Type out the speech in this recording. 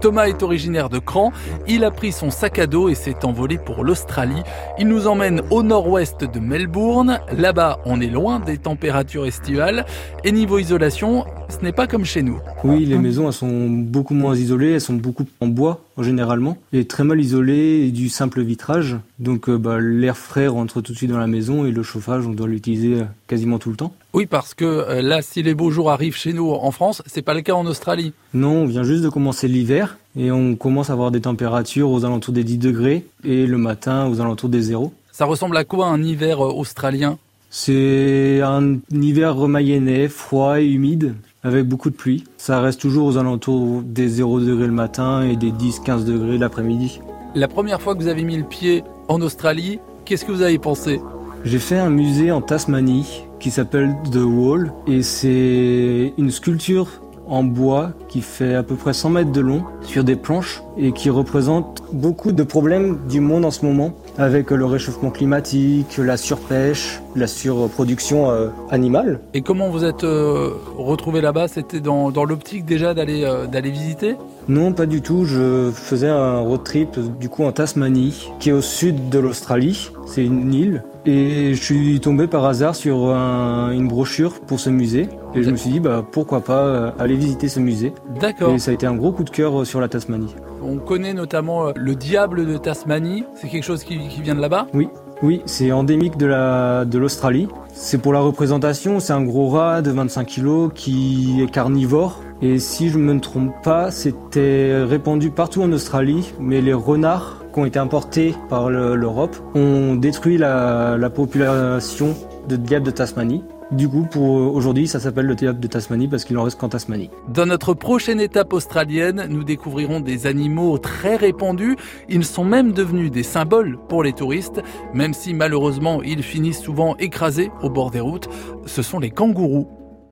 Thomas est originaire de Cran. Il a pris son sac à dos et s'est envolé pour l'Australie. Il nous emmène au nord-ouest de Melbourne. Là-bas, on est loin des températures estivales. Et niveau isolation, ce n'est pas comme chez nous. Oui, les maisons elles sont beaucoup moins isolées, elles sont beaucoup en bois généralement, et très mal isolées et du simple vitrage. Donc euh, bah, l'air frais rentre tout de suite dans la maison et le chauffage on doit l'utiliser euh, quasiment tout le temps. Oui, parce que euh, là, si les beaux jours arrivent chez nous en France, c'est pas le cas en Australie. Non, on vient juste de commencer l'hiver et on commence à avoir des températures aux alentours des 10 degrés et le matin aux alentours des 0. Ça ressemble à quoi un hiver australien? C'est un hiver remayennais, froid et humide avec beaucoup de pluie. Ça reste toujours aux alentours des 0 degrés le matin et des 10-15 degrés l'après-midi. La première fois que vous avez mis le pied en Australie, qu'est-ce que vous avez pensé? J'ai fait un musée en Tasmanie qui s'appelle The Wall et c'est une sculpture en bois qui fait à peu près 100 mètres de long sur des planches et qui représente beaucoup de problèmes du monde en ce moment avec le réchauffement climatique, la surpêche, la surproduction euh, animale. Et comment vous êtes euh, retrouvé là-bas? C'était dans, l'optique déjà d'aller euh, d'aller visiter? Non, pas du tout. Je faisais un road trip du coup en Tasmanie, qui est au sud de l'Australie. C'est une île. Et je suis tombé par hasard sur une brochure pour ce musée. Et je me suis dit, bah, pourquoi pas aller visiter ce musée. D'accord. Et ça a été un gros coup de cœur sur la Tasmanie. On connaît notamment euh, le diable de Tasmanie. C'est quelque chose qui, vient de là-bas? Oui, oui, c'est endémique de la de l'Australie. C'est pour la représentation, c'est un gros rat de 25 kg qui est carnivore. Et si je ne me trompe pas, c'était répandu partout en Australie, mais les renards qui ont été importés par l'Europe ont détruit la population de diable de Tasmanie. Du coup, pour aujourd'hui, ça s'appelle le théâtre de Tasmanie parce qu'il en reste qu'en Tasmanie. Dans notre prochaine étape australienne, nous découvrirons des animaux très répandus. Ils sont même devenus des symboles pour les touristes, même si malheureusement ils finissent souvent écrasés au bord des routes. Ce sont les kangourous.